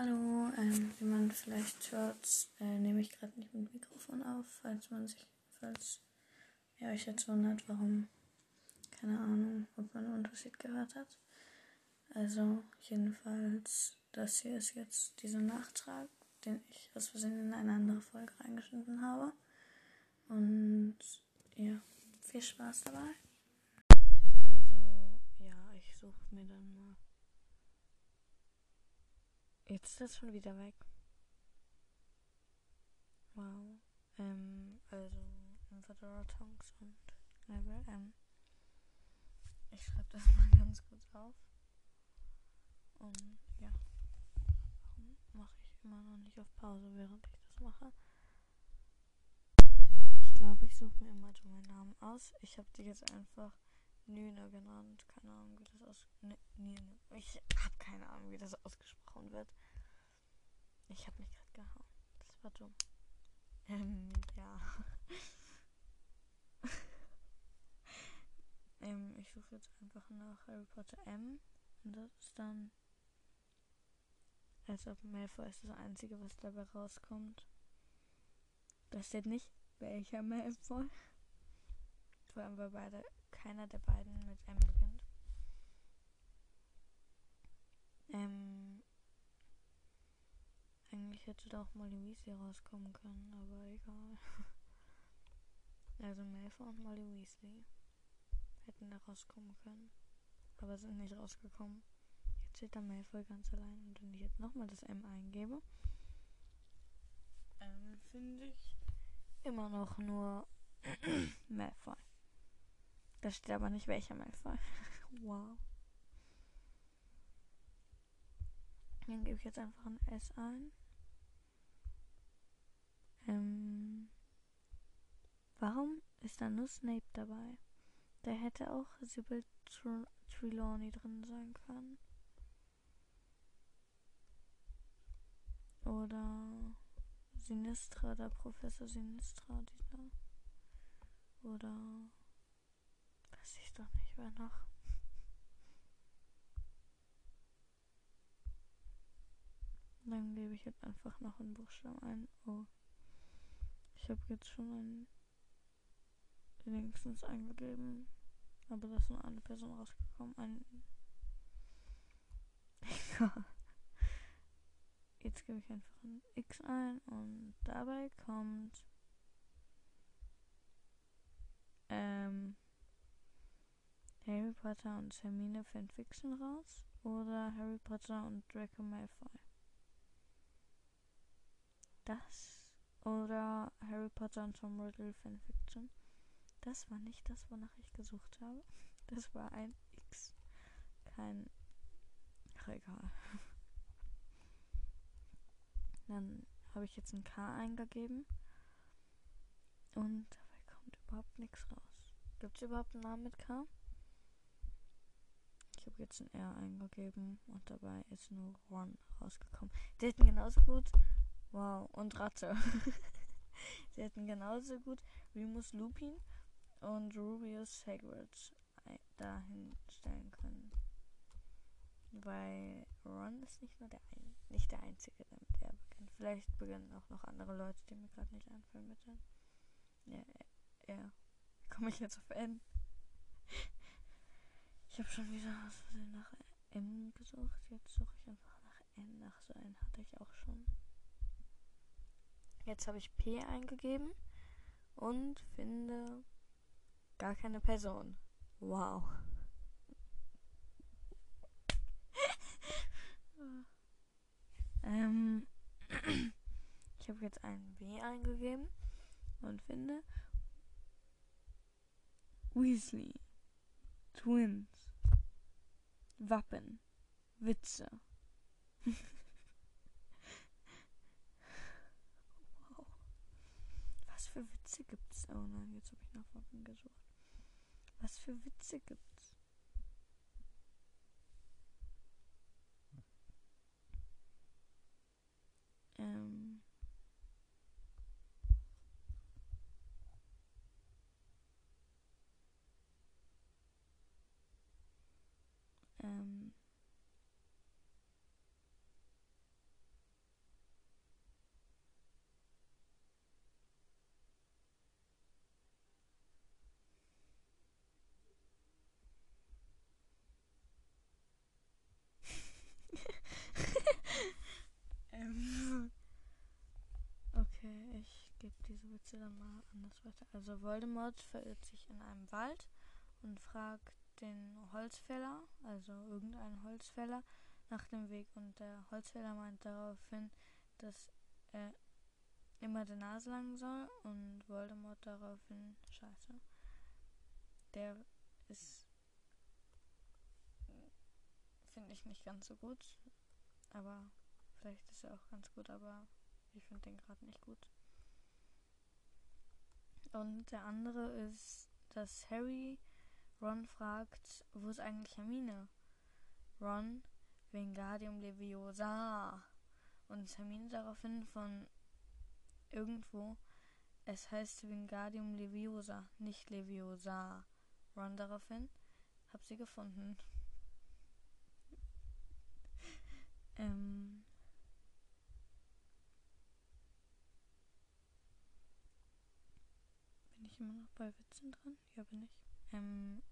Hallo, ähm, wie man vielleicht hört, äh, nehme ich gerade nicht mit Mikrofon auf, falls man sich, falls ihr euch jetzt wundert, warum, keine Ahnung, ob man einen Unterschied gehört hat. Also, jedenfalls, das hier ist jetzt dieser Nachtrag, den ich aus Versehen in eine andere Folge reingeschnitten habe. Und ja, viel Spaß dabei. Also, ja, ich suche mir dann mal Jetzt ist das schon wieder weg. Wow. Ähm, also Infadora Tonks und Level M. Ich schreibe das mal ganz kurz auf. Und ja. Warum mache ich immer noch nicht auf Pause, während ich das mache? Ich glaube, ich suche mir immer so meinen Namen aus. Ich habe die jetzt einfach Nüne genannt. Keine Ahnung, wie das aus. Ne, Nüne. Ich habe keine Ahnung, wie das ausgesprochen wird. Ich habe mich gerade gehauen. Das war dumm. Ähm, ja. ähm, ich suche jetzt einfach nach Harry Potter M. Und das ist dann. Als ob Malfoy ist das Einzige, was dabei rauskommt. Da steht nicht, welcher Malfoy. Vor allem, weil beide keiner der beiden mit M beginnt. Ähm, eigentlich hätte da auch Molly Weasley rauskommen können, aber egal. also Malfoy und Molly Weasley hätten da rauskommen können, aber sind nicht rausgekommen. Jetzt steht da Malfoy ganz allein und wenn ich jetzt nochmal das M eingebe, ähm, finde ich immer noch nur Malfoy. Da steht aber nicht welcher Malfoy. wow. Dann gebe ich jetzt einfach ein S ein. Ähm, warum ist da nur Snape dabei? Da hätte auch Sybil Tr Trelawney drin sein können. Oder Sinistra, der Professor Sinistra, dieser. Oder doch nicht mehr noch. Dann gebe ich jetzt einfach noch einen Buchstaben ein. Oh. Ich habe jetzt schon einen wenigstens eingegeben. Aber da ist nur eine Person rausgekommen. Ein. Jetzt gebe ich einfach ein X ein und dabei kommt ähm Harry Potter und Hermine Fanfiction raus oder Harry Potter und Draco Malfoy? Das oder Harry Potter und Tom Riddle Fanfiction? Das war nicht das, wonach ich gesucht habe. Das war ein X. Kein. Ach, egal. Dann habe ich jetzt ein K eingegeben. Und dabei kommt überhaupt nichts raus. Gibt es überhaupt einen Namen mit K? Habe jetzt ein R eingegeben und dabei ist nur Ron rausgekommen. Die hätten genauso gut. Wow, und Ratte. Sie hätten genauso gut Remus Lupin und Rubius Hagrid dahin stellen können. Weil Ron ist nicht nur der ein, nicht der einzige, der mit R beginnt. Vielleicht beginnen auch noch andere Leute, die mir gerade nicht einfallen mit. Ja, R. Komme ich jetzt auf N? Ich habe schon wieder aus Versehen nach M gesucht. Jetzt suche ich einfach nach N. Nach so einen hatte ich auch schon. Jetzt habe ich P eingegeben und finde gar keine Person. Wow. ähm, ich habe jetzt einen B eingegeben und finde Weasley. Twins. Wappen. Witze. wow. Was für Witze gibt's? Oh nein, jetzt habe ich nach Wappen gesucht. Was für Witze gibt's? Ähm. Witze dann mal anders weiter. Also Voldemort verirrt sich in einem Wald und fragt den Holzfäller, also irgendeinen Holzfäller, nach dem Weg. Und der Holzfäller meint daraufhin, dass er immer der Nase lang soll und Voldemort daraufhin scheiße. Der ist finde ich nicht ganz so gut, aber vielleicht ist er auch ganz gut, aber ich finde den gerade nicht gut. Und der andere ist, dass Harry Ron fragt, wo ist eigentlich Hermine? Ron, Wingardium Leviosa. Und Hermine daraufhin von irgendwo, es heißt Wingardium Leviosa, nicht Leviosa. Ron daraufhin, hab sie gefunden. ähm, bin immer noch bei Witzen dran? Ja, bin ich. Ähm,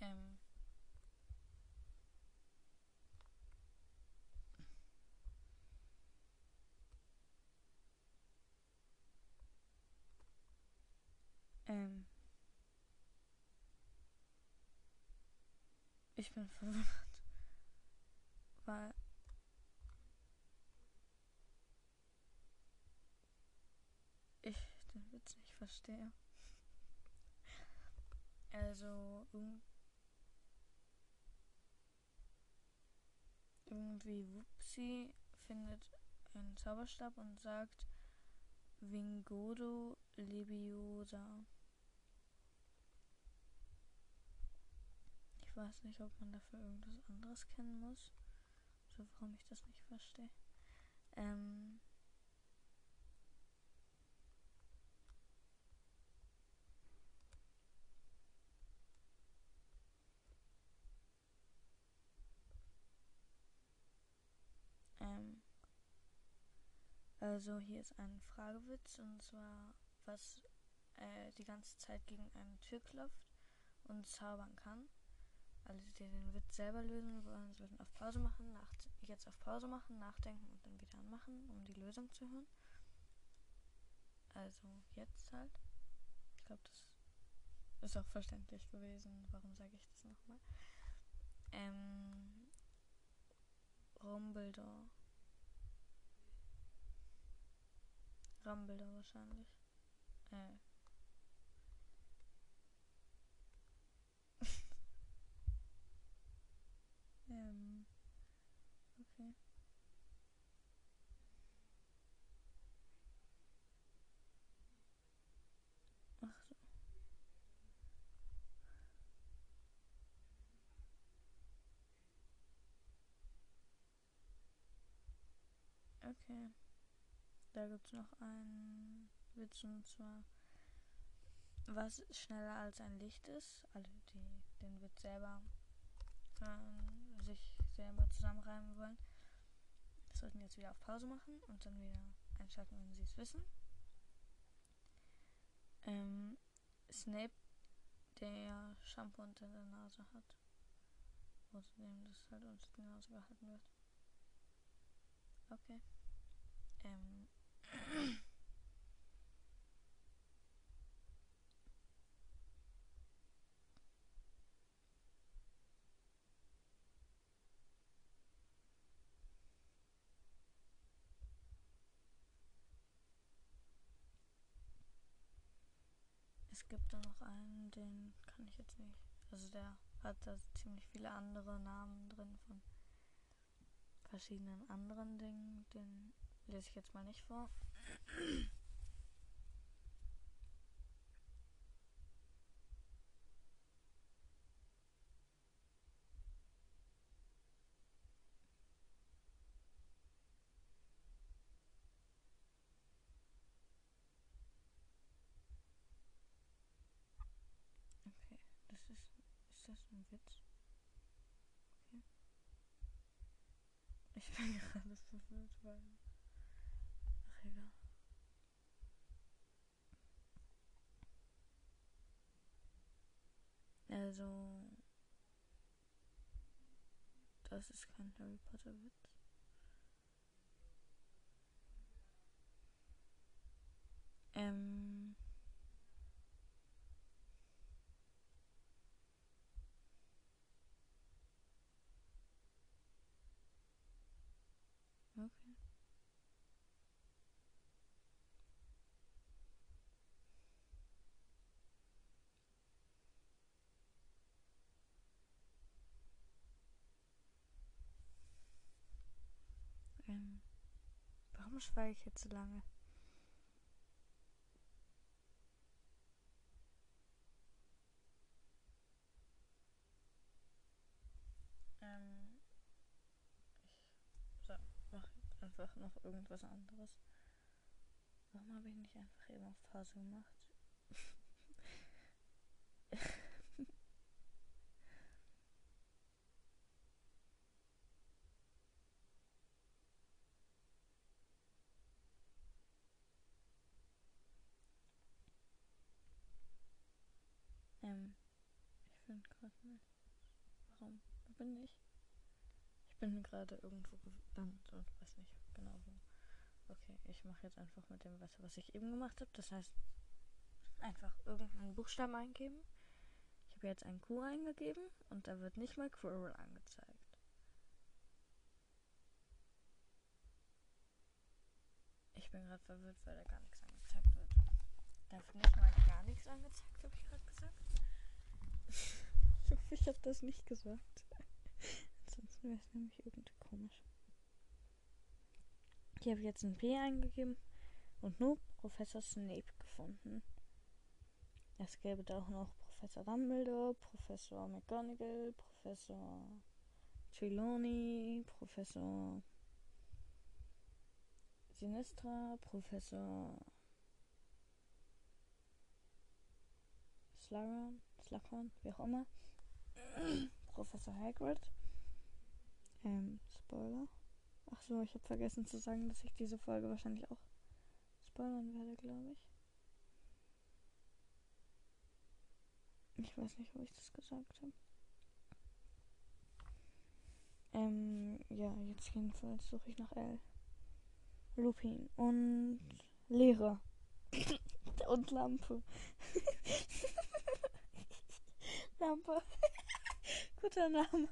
ähm, ähm, ich bin verwirrt, weil ich den Witz nicht verstehe. Also irgendwie Wupsi findet einen Zauberstab und sagt Vingodo Lebiosa. Ich weiß nicht, ob man dafür irgendwas anderes kennen muss. So warum ich das nicht verstehe. Ähm, also hier ist ein Fragewitz und zwar, was äh, die ganze Zeit gegen eine Tür klopft und zaubern kann. Alle, die den Witz selber lösen wollen, sollten auf Pause machen, jetzt auf Pause machen, nachdenken und dann wieder anmachen, um die Lösung zu hören. Also jetzt halt. Ich glaube, das ist auch verständlich gewesen. Warum sage ich das nochmal? Ähm, Rumbledore. Rumbledore wahrscheinlich. Äh. ähm. Okay. Ach so. Okay. Da gibt es noch einen Witz und zwar, was schneller als ein Licht ist. Alle, die den Witz selber ähm, sich selber zusammenreimen wollen, sollten jetzt wieder auf Pause machen und dann wieder einschalten, wenn sie es wissen. Ähm, Snape, der Shampoo unter der Nase hat. Außerdem, das halt unter die Nase gehalten wird. Okay. Ähm. Es gibt da noch einen, den kann ich jetzt nicht. Also der hat da ziemlich viele andere Namen drin von verschiedenen anderen Dingen. Den lese ich jetzt mal nicht vor. Ist. Das ein Witz? Ich bin gerade verwirrt, weil. Egal. Also. das ist kein Harry Potter Witz. Ähm. Okay. Ähm, warum schweige ich jetzt so lange? Ähm, ich so, mach einfach noch irgendwas anderes. Warum habe ich nicht einfach eben auf Pause gemacht? ähm, gerade nicht. Warum? Wo bin ich? Ich bin gerade irgendwo gelandet und weiß nicht genau wo. Okay, ich mache jetzt einfach mit dem weiter, was ich eben gemacht habe. Das heißt, einfach irgendeinen Buchstaben eingeben. Ich habe jetzt ein Q eingegeben und da wird nicht mal Quirrell angezeigt. Ich bin gerade verwirrt, weil da gar nichts angezeigt wird. Da wird nicht mal gar nichts angezeigt, habe ich gerade gesagt. Ich hoffe, ich habe das nicht gesagt. Ansonsten wäre es nämlich irgendwie komisch. Hier habe ich jetzt ein P eingegeben und nur Professor Snape gefunden. Es gäbe da auch noch Professor Dumbledore, Professor McGonagall, Professor Trelawney, Professor Sinistra, Professor Slughorn, Slughorn, wie auch immer. Professor Hagrid. Ähm, Spoiler. Ach so, ich habe vergessen zu sagen, dass ich diese Folge wahrscheinlich auch spoilern werde, glaube ich. Ich weiß nicht, wo ich das gesagt habe. Ähm, ja, jetzt jedenfalls suche ich nach L. Lupin und Lehrer. und Lampe. Lampe. Guter Name.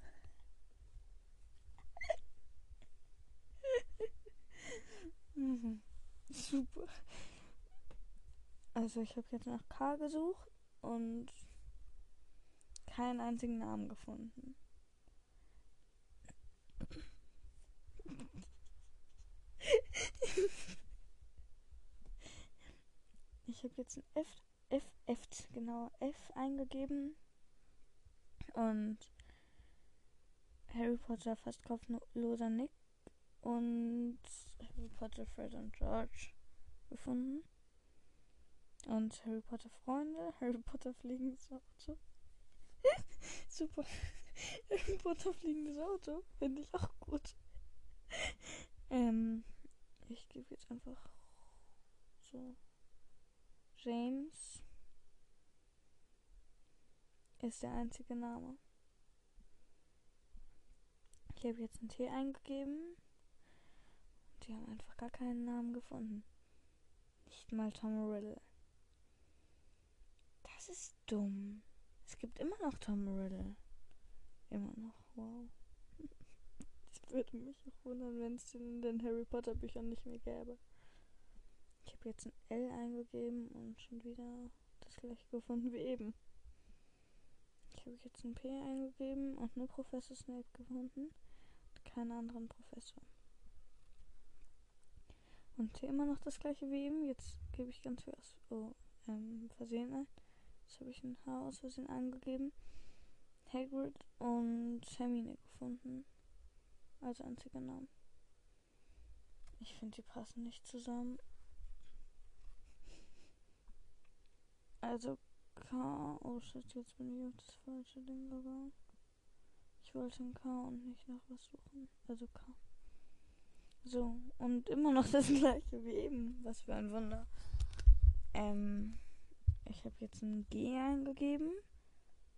mhm. Super. Also ich habe jetzt nach K gesucht und keinen einzigen Namen gefunden. ich habe jetzt ein F, F, F, genau, F eingegeben. Und Harry Potter fast kopfloser Nick und Harry Potter Fred und George gefunden. Und Harry Potter Freunde, Harry Potter fliegendes Auto. Super. Harry Potter fliegendes Auto. Finde ich auch gut. ähm, ich gebe jetzt einfach so James ist der einzige Name. Ich habe jetzt einen T eingegeben. Die haben einfach gar keinen Namen gefunden. Nicht mal Tom Riddle. Das ist dumm. Es gibt immer noch Tom Riddle. Immer noch. Wow. Das würde mich auch wundern, wenn es den in den Harry Potter Büchern nicht mehr gäbe. Ich habe jetzt ein L eingegeben und schon wieder das gleiche gefunden wie eben. Ich habe jetzt ein P eingegeben und nur Professor Snape gefunden. Keinen anderen Professor. Und hier immer noch das gleiche wie eben. Jetzt gebe ich ganz viel aus oh, ähm, Versehen ein. Jetzt habe ich ein H aus Versehen eingegeben. Hagrid und Hermine gefunden. Als einziger Name. Ich finde, die passen nicht zusammen. Also K. Oh shit, jetzt bin ich auf das falsche Ding gegangen. Ich wollte ein K und nicht nach was suchen. Also K. So, und immer noch das gleiche wie eben. Was für ein Wunder. Ähm, ich habe jetzt ein G eingegeben.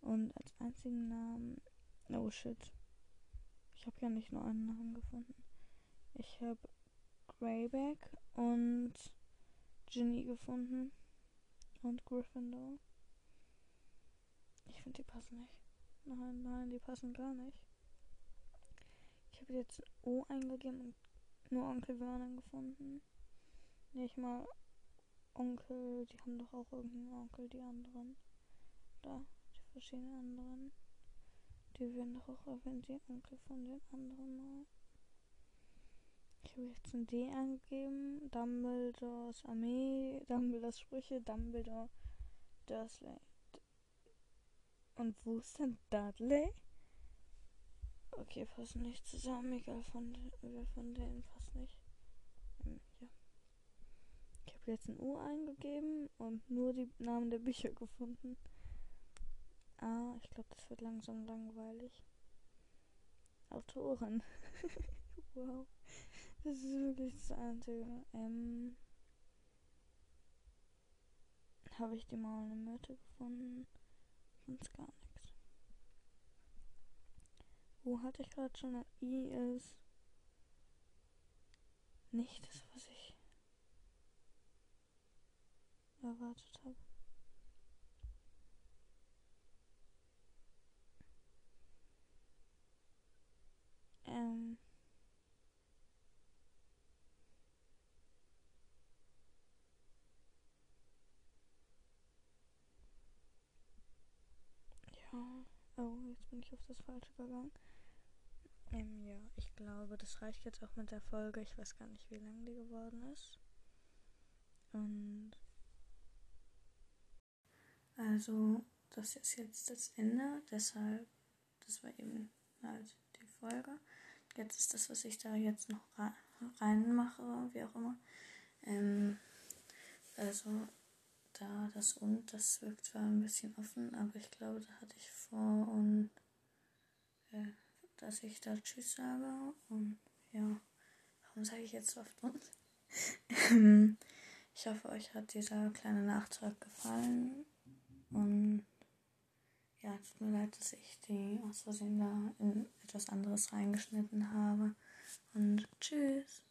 Und als einzigen Namen. Oh shit. Ich habe ja nicht nur einen Namen gefunden. Ich habe Greyback und Ginny gefunden. Und Gryffindor. Ich finde, die passen nicht. Nein, nein, die passen gar nicht. Ich habe jetzt O eingegeben und nur Onkel Vernon gefunden. Nicht mal Onkel, die haben doch auch irgendeinen Onkel, die anderen. Da, die verschiedenen anderen. Die werden doch auch erwähnt, die Onkel von den anderen mal. Ich habe jetzt ein D angegeben. Dumbledores Armee, Dumbledores Sprüche, Dumbledore, Dursley. Und wo ist denn Dudley? Okay, passt nicht zusammen. Egal, von, wer von denen passt nicht. Ähm, ja. Ich habe jetzt ein U eingegeben und nur die Namen der Bücher gefunden. Ah, ich glaube, das wird langsam langweilig. Autoren. wow. Das ist wirklich das Einzige. Ähm, habe ich die maulende Myrte gefunden? Sonst gar nichts. Wo hatte ich gerade schon ein I ist? Nicht das, was ich erwartet habe. Ähm. Oh, jetzt bin ich auf das Falsche gegangen. Ähm, ja, ich glaube, das reicht jetzt auch mit der Folge. Ich weiß gar nicht, wie lang die geworden ist. Und. Also, das ist jetzt das Ende. Deshalb, das war eben halt die Folge. Jetzt ist das, was ich da jetzt noch reinmache, wie auch immer. Ähm, also, da das und, das wirkt zwar ein bisschen offen, aber ich glaube, da hatte ich vor und äh, dass ich da Tschüss sage und ja, warum sage ich jetzt so oft und? ich hoffe, euch hat dieser kleine Nachtrag gefallen und ja, tut mir leid, dass ich die aus Versehen da in etwas anderes reingeschnitten habe und tschüss.